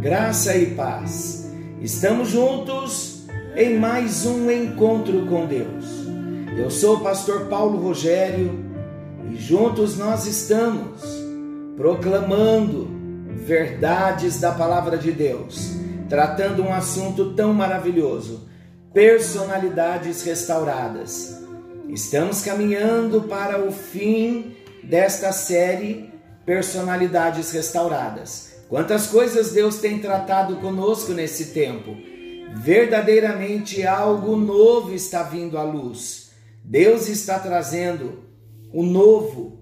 Graça e paz. Estamos juntos em mais um encontro com Deus. Eu sou o pastor Paulo Rogério e juntos nós estamos proclamando verdades da palavra de Deus, tratando um assunto tão maravilhoso: personalidades restauradas. Estamos caminhando para o fim desta série Personalidades Restauradas. Quantas coisas Deus tem tratado conosco nesse tempo. Verdadeiramente algo novo está vindo à luz. Deus está trazendo o novo.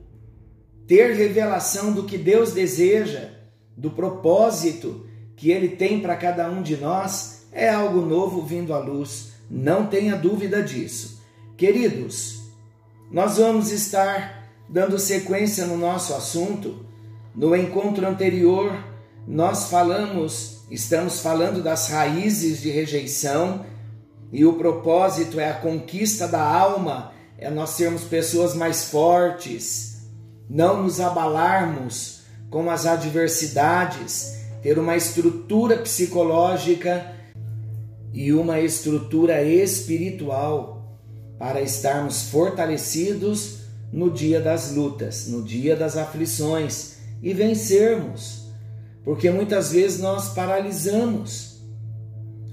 Ter revelação do que Deus deseja, do propósito que Ele tem para cada um de nós, é algo novo vindo à luz. Não tenha dúvida disso. Queridos, nós vamos estar dando sequência no nosso assunto. No encontro anterior, nós falamos, estamos falando das raízes de rejeição e o propósito é a conquista da alma, é nós sermos pessoas mais fortes, não nos abalarmos com as adversidades, ter uma estrutura psicológica e uma estrutura espiritual para estarmos fortalecidos no dia das lutas, no dia das aflições e vencermos. Porque muitas vezes nós paralisamos.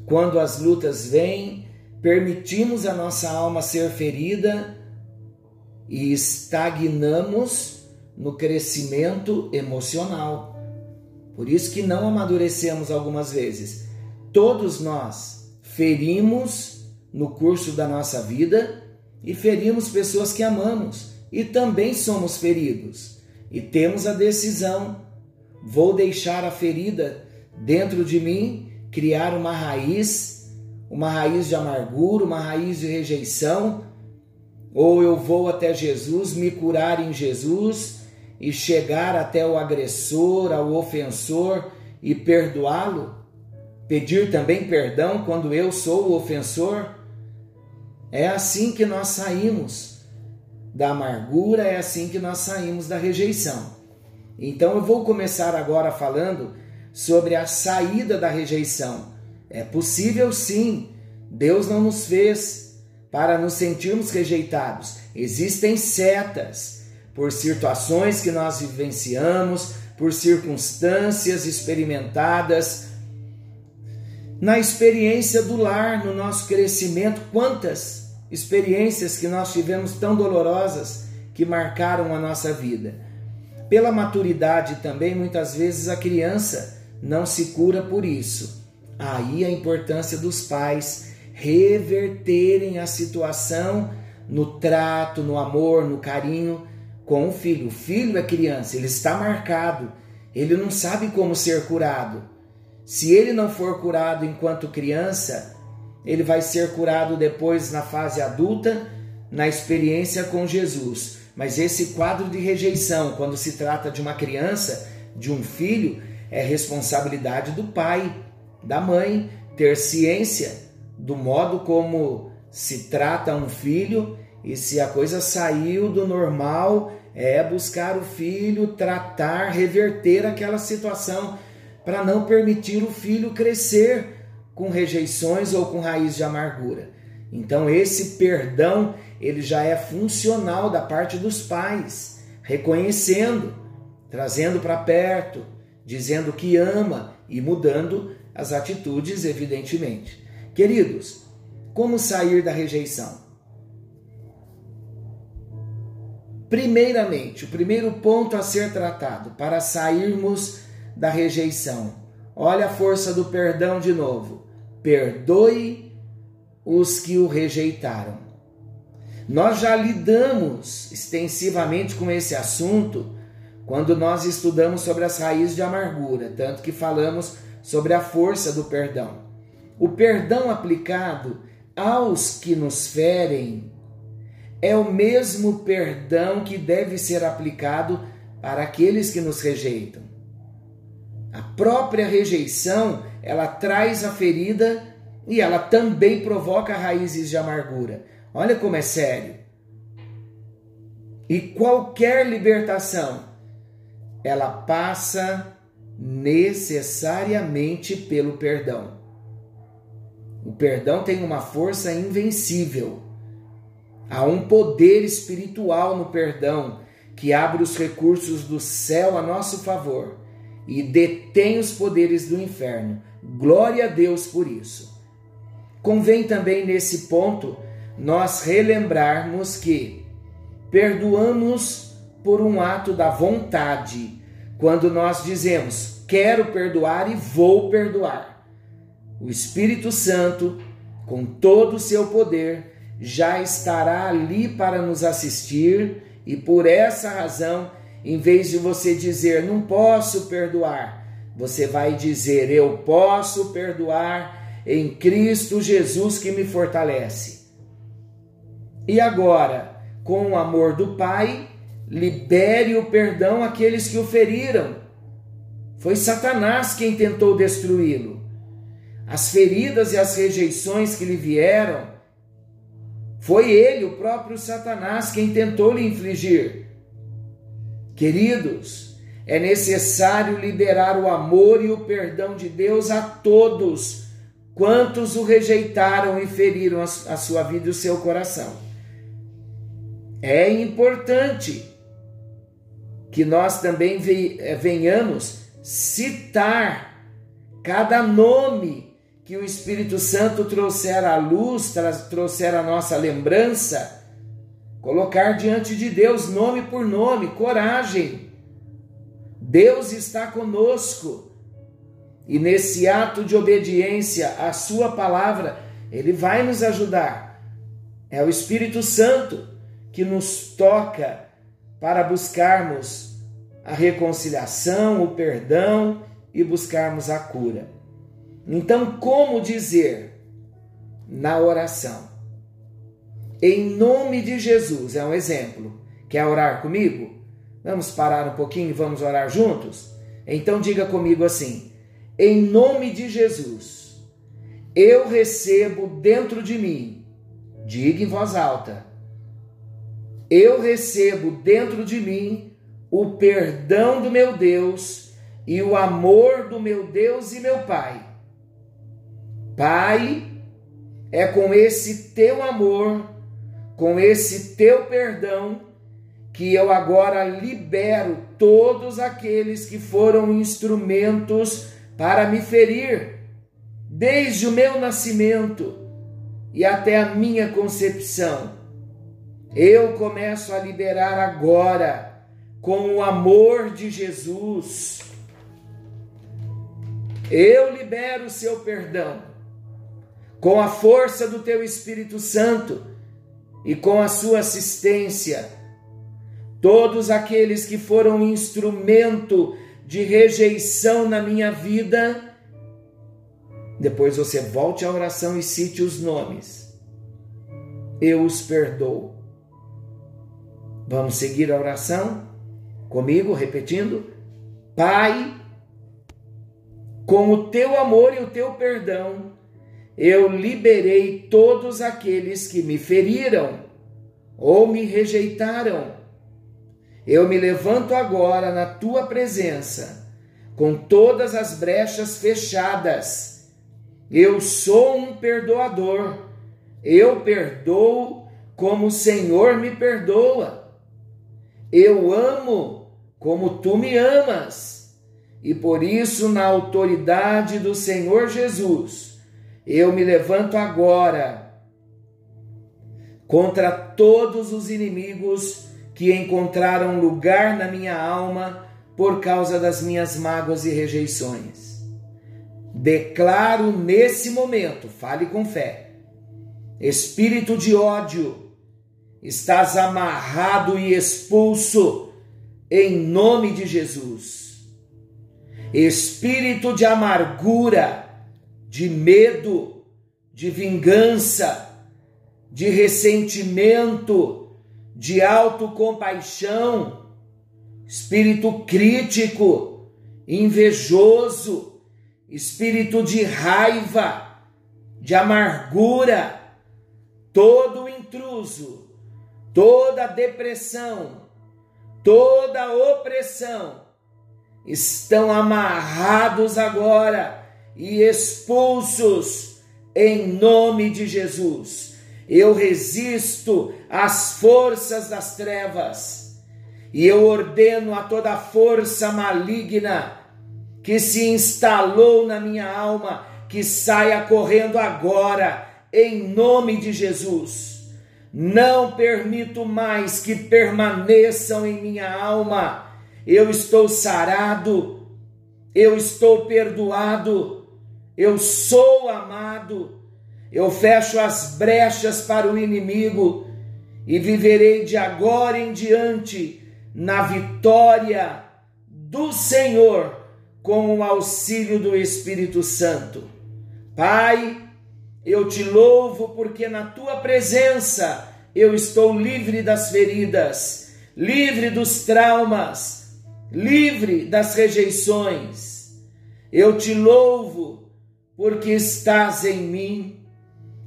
Quando as lutas vêm, permitimos a nossa alma ser ferida e estagnamos no crescimento emocional. Por isso que não amadurecemos algumas vezes. Todos nós ferimos no curso da nossa vida e ferimos pessoas que amamos e também somos feridos. E temos a decisão: vou deixar a ferida dentro de mim criar uma raiz, uma raiz de amargura, uma raiz de rejeição, ou eu vou até Jesus, me curar em Jesus e chegar até o agressor, ao ofensor e perdoá-lo? Pedir também perdão quando eu sou o ofensor? É assim que nós saímos da amargura, é assim que nós saímos da rejeição. Então eu vou começar agora falando sobre a saída da rejeição. É possível sim, Deus não nos fez para nos sentirmos rejeitados. Existem setas por situações que nós vivenciamos, por circunstâncias experimentadas, na experiência do lar, no nosso crescimento, quantas experiências que nós tivemos tão dolorosas que marcaram a nossa vida. Pela maturidade também, muitas vezes a criança não se cura por isso. Aí a importância dos pais reverterem a situação no trato, no amor, no carinho com o filho. O filho é criança, ele está marcado, ele não sabe como ser curado. Se ele não for curado enquanto criança, ele vai ser curado depois na fase adulta, na experiência com Jesus. Mas esse quadro de rejeição, quando se trata de uma criança, de um filho, é responsabilidade do pai, da mãe, ter ciência do modo como se trata um filho e se a coisa saiu do normal, é buscar o filho, tratar, reverter aquela situação para não permitir o filho crescer com rejeições ou com raiz de amargura. Então esse perdão, ele já é funcional da parte dos pais, reconhecendo, trazendo para perto, dizendo que ama e mudando as atitudes, evidentemente. Queridos, como sair da rejeição? Primeiramente, o primeiro ponto a ser tratado para sairmos da rejeição. Olha a força do perdão de novo perdoe os que o rejeitaram. Nós já lidamos extensivamente com esse assunto quando nós estudamos sobre as raízes de amargura, tanto que falamos sobre a força do perdão. O perdão aplicado aos que nos ferem é o mesmo perdão que deve ser aplicado para aqueles que nos rejeitam. A própria rejeição ela traz a ferida e ela também provoca raízes de amargura. Olha como é sério. E qualquer libertação, ela passa necessariamente pelo perdão. O perdão tem uma força invencível. Há um poder espiritual no perdão que abre os recursos do céu a nosso favor e detém os poderes do inferno. Glória a Deus por isso. Convém também nesse ponto nós relembrarmos que perdoamos por um ato da vontade, quando nós dizemos quero perdoar e vou perdoar. O Espírito Santo, com todo o seu poder, já estará ali para nos assistir e por essa razão, em vez de você dizer não posso perdoar, você vai dizer eu posso perdoar em Cristo Jesus que me fortalece. E agora, com o amor do Pai, libere o perdão àqueles que o feriram. Foi Satanás quem tentou destruí-lo. As feridas e as rejeições que lhe vieram foi ele, o próprio Satanás, quem tentou lhe infligir. Queridos, é necessário liberar o amor e o perdão de Deus a todos quantos o rejeitaram e feriram a sua vida e o seu coração. É importante que nós também eh, venhamos citar cada nome que o Espírito Santo trouxer à luz, trouxer a nossa lembrança, colocar diante de Deus nome por nome, coragem. Deus está conosco. E nesse ato de obediência à Sua palavra, Ele vai nos ajudar. É o Espírito Santo que nos toca para buscarmos a reconciliação, o perdão e buscarmos a cura. Então, como dizer na oração? Em nome de Jesus, é um exemplo. Quer orar comigo? Vamos parar um pouquinho e vamos orar juntos? Então diga comigo assim: Em nome de Jesus, eu recebo dentro de mim, diga em voz alta, eu recebo dentro de mim o perdão do meu Deus e o amor do meu Deus e meu Pai Pai, é com esse teu amor, com esse teu perdão, que eu agora libero todos aqueles que foram instrumentos para me ferir, desde o meu nascimento e até a minha concepção. Eu começo a liberar agora, com o amor de Jesus. Eu libero o seu perdão com a força do teu Espírito Santo e com a sua assistência, todos aqueles que foram instrumento de rejeição na minha vida, depois você volte à oração e cite os nomes. Eu os perdoo. Vamos seguir a oração comigo, repetindo: Pai, com o teu amor e o teu perdão, eu liberei todos aqueles que me feriram ou me rejeitaram. Eu me levanto agora na tua presença, com todas as brechas fechadas. Eu sou um perdoador. Eu perdoo como o Senhor me perdoa. Eu amo como tu me amas. E por isso, na autoridade do Senhor Jesus, eu me levanto agora contra todos os inimigos que encontraram lugar na minha alma por causa das minhas mágoas e rejeições. Declaro nesse momento, fale com fé, espírito de ódio, estás amarrado e expulso em nome de Jesus. Espírito de amargura, de medo, de vingança, de ressentimento, de autocompaixão, espírito crítico, invejoso, espírito de raiva, de amargura, todo intruso, toda depressão, toda opressão estão amarrados agora e expulsos em nome de Jesus. Eu resisto às forças das trevas e eu ordeno a toda força maligna que se instalou na minha alma que saia correndo agora, em nome de Jesus. Não permito mais que permaneçam em minha alma. Eu estou sarado, eu estou perdoado, eu sou amado. Eu fecho as brechas para o inimigo e viverei de agora em diante na vitória do Senhor com o auxílio do Espírito Santo. Pai, eu te louvo porque na tua presença eu estou livre das feridas, livre dos traumas, livre das rejeições. Eu te louvo porque estás em mim.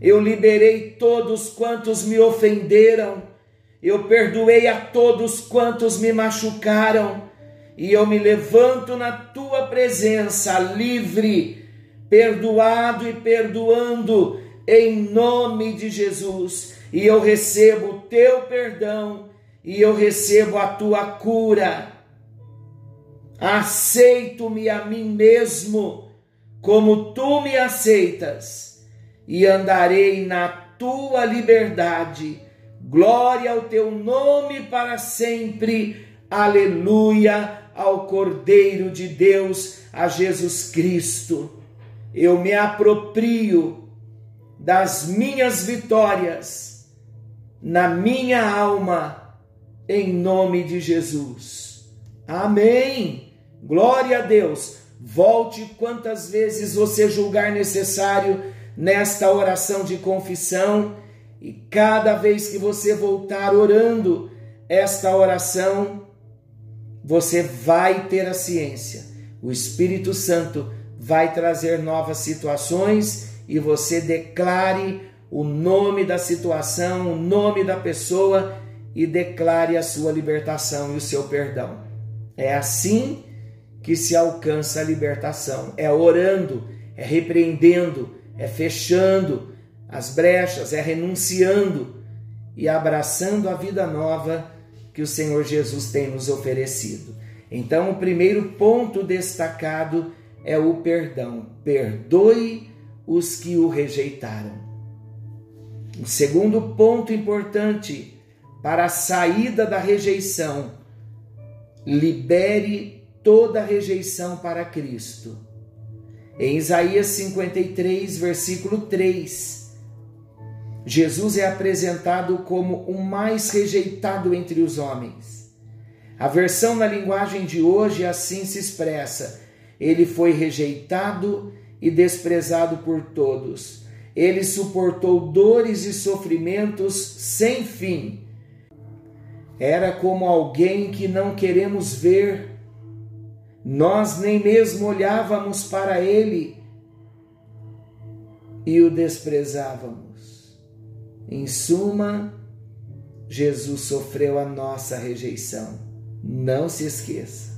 Eu liberei todos quantos me ofenderam, eu perdoei a todos quantos me machucaram e eu me levanto na tua presença, livre, perdoado e perdoando, em nome de Jesus. E eu recebo o teu perdão e eu recebo a tua cura. Aceito-me a mim mesmo, como tu me aceitas, e andarei na tua liberdade. Glória ao teu nome para sempre. Aleluia ao Cordeiro de Deus, a Jesus Cristo. Eu me aproprio das minhas vitórias na minha alma, em nome de Jesus. Amém. Glória a Deus. Volte quantas vezes você julgar necessário nesta oração de confissão, e cada vez que você voltar orando esta oração, você vai ter a ciência. O Espírito Santo vai trazer novas situações e você declare o nome da situação, o nome da pessoa e declare a sua libertação e o seu perdão. É assim que se alcança a libertação. É orando, é repreendendo, é fechando as brechas, é renunciando e abraçando a vida nova que o Senhor Jesus tem nos oferecido. Então, o primeiro ponto destacado é o perdão. Perdoe os que o rejeitaram. O segundo ponto importante para a saída da rejeição: libere toda rejeição para Cristo. Em Isaías 53, versículo 3, Jesus é apresentado como o mais rejeitado entre os homens. A versão na linguagem de hoje assim se expressa: ele foi rejeitado e desprezado por todos. Ele suportou dores e sofrimentos sem fim. Era como alguém que não queremos ver. Nós nem mesmo olhávamos para ele e o desprezávamos. Em suma, Jesus sofreu a nossa rejeição. Não se esqueça.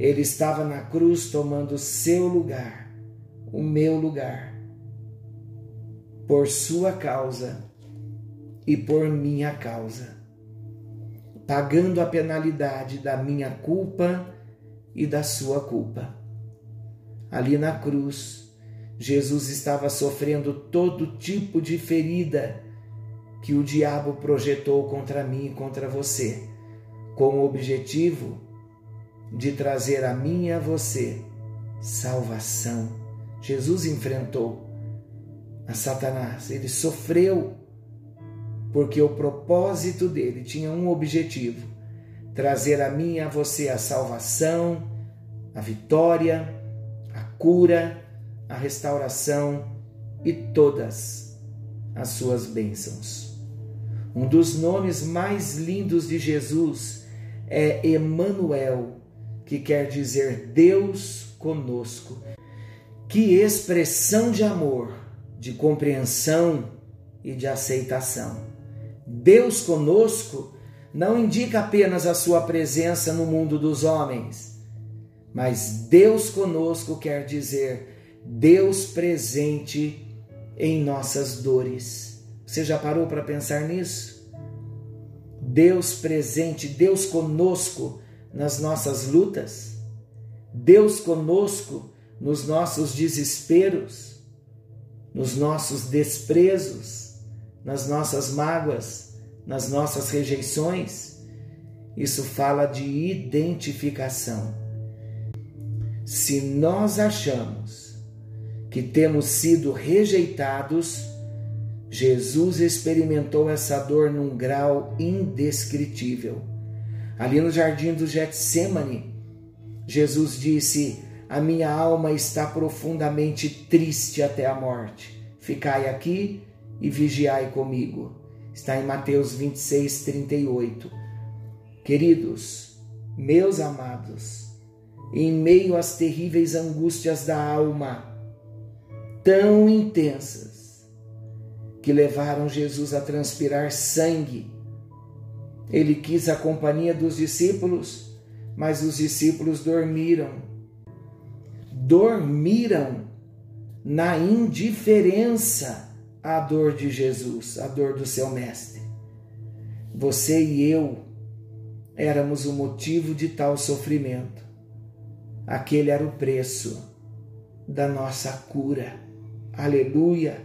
Ele estava na cruz tomando seu lugar, o meu lugar, por sua causa e por minha causa, pagando a penalidade da minha culpa e da sua culpa. Ali na cruz, Jesus estava sofrendo todo tipo de ferida que o diabo projetou contra mim e contra você, com o objetivo de trazer a mim e a você salvação. Jesus enfrentou a Satanás, ele sofreu, porque o propósito dele tinha um objetivo: trazer a mim e a você a salvação, a vitória, a cura, a restauração e todas as suas bênçãos. Um dos nomes mais lindos de Jesus é Emanuel, que quer dizer Deus conosco. Que expressão de amor, de compreensão e de aceitação. Deus conosco não indica apenas a sua presença no mundo dos homens, mas Deus conosco quer dizer Deus presente em nossas dores. Você já parou para pensar nisso? Deus presente, Deus conosco nas nossas lutas, Deus conosco nos nossos desesperos, nos nossos desprezos, nas nossas mágoas, nas nossas rejeições. Isso fala de identificação. Se nós achamos que temos sido rejeitados, Jesus experimentou essa dor num grau indescritível. Ali no jardim do Getsemane, Jesus disse: A minha alma está profundamente triste até a morte. Ficai aqui e vigiai comigo. Está em Mateus 26, 38. Queridos, meus amados, em meio às terríveis angústias da alma, tão intensas, que levaram Jesus a transpirar sangue, ele quis a companhia dos discípulos, mas os discípulos dormiram. Dormiram na indiferença à dor de Jesus, à dor do seu Mestre. Você e eu éramos o motivo de tal sofrimento. Aquele era o preço da nossa cura. Aleluia!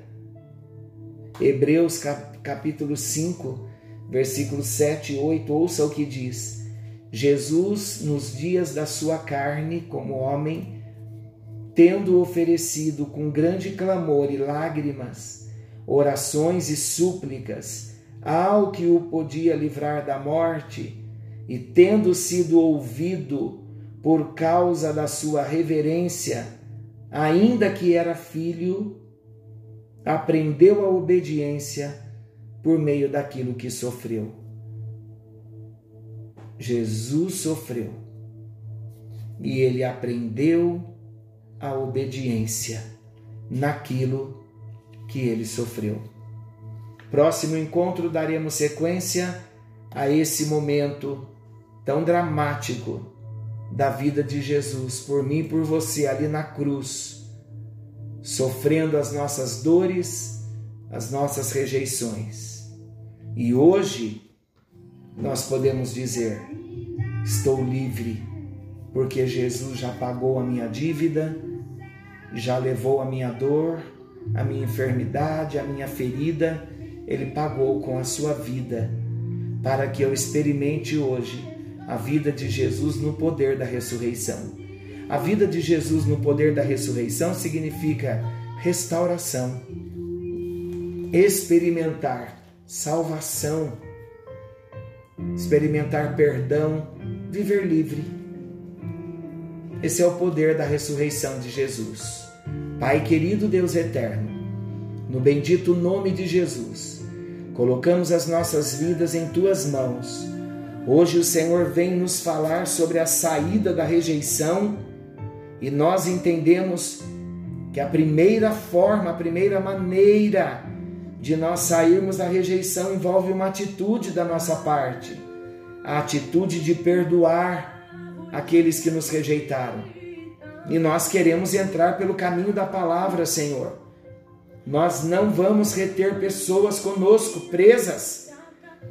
Hebreus capítulo 5, versículos 7 e 8, ouça o que diz. Jesus, nos dias da sua carne, como homem, tendo oferecido com grande clamor e lágrimas, orações e súplicas ao que o podia livrar da morte, e tendo sido ouvido por causa da sua reverência, ainda que era filho, aprendeu a obediência por meio daquilo que sofreu. Jesus sofreu e ele aprendeu a obediência naquilo que ele sofreu. Próximo encontro daremos sequência a esse momento tão dramático da vida de Jesus por mim e por você ali na cruz, sofrendo as nossas dores, as nossas rejeições. E hoje nós podemos dizer: estou livre, porque Jesus já pagou a minha dívida, já levou a minha dor, a minha enfermidade, a minha ferida, ele pagou com a sua vida, para que eu experimente hoje a vida de Jesus no poder da ressurreição. A vida de Jesus no poder da ressurreição significa restauração, experimentar salvação, experimentar perdão, viver livre. Esse é o poder da ressurreição de Jesus. Pai querido Deus eterno, no bendito nome de Jesus, colocamos as nossas vidas em tuas mãos Hoje o Senhor vem nos falar sobre a saída da rejeição e nós entendemos que a primeira forma, a primeira maneira de nós sairmos da rejeição envolve uma atitude da nossa parte, a atitude de perdoar aqueles que nos rejeitaram. E nós queremos entrar pelo caminho da palavra, Senhor. Nós não vamos reter pessoas conosco presas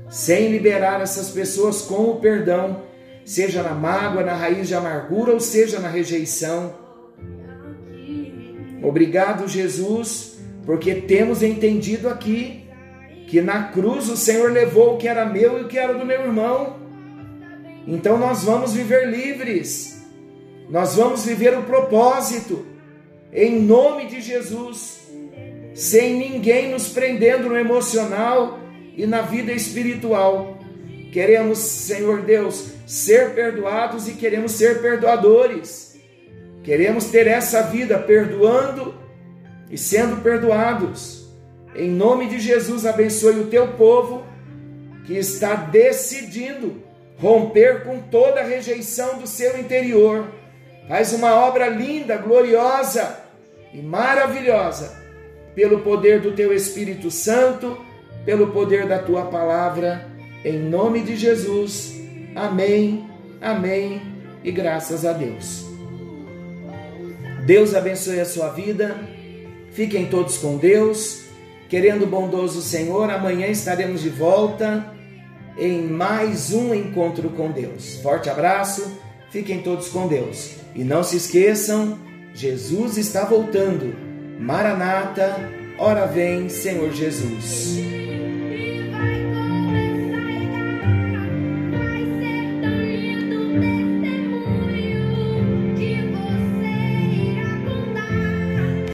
sem liberar essas pessoas com o perdão, seja na mágoa, na raiz de amargura ou seja na rejeição. Obrigado, Jesus, porque temos entendido aqui que na cruz o Senhor levou o que era meu e o que era do meu irmão. Então nós vamos viver livres, nós vamos viver o propósito, em nome de Jesus, sem ninguém nos prendendo no emocional e na vida espiritual. Queremos, Senhor Deus, ser perdoados e queremos ser perdoadores. Queremos ter essa vida perdoando e sendo perdoados. Em nome de Jesus, abençoe o teu povo que está decidindo romper com toda a rejeição do seu interior. Faz uma obra linda, gloriosa e maravilhosa pelo poder do teu Espírito Santo pelo poder da tua palavra, em nome de Jesus. Amém, amém e graças a Deus. Deus abençoe a sua vida, fiquem todos com Deus, querendo o bondoso Senhor, amanhã estaremos de volta em mais um encontro com Deus. Forte abraço, fiquem todos com Deus. E não se esqueçam, Jesus está voltando. Maranata, ora vem, Senhor Jesus.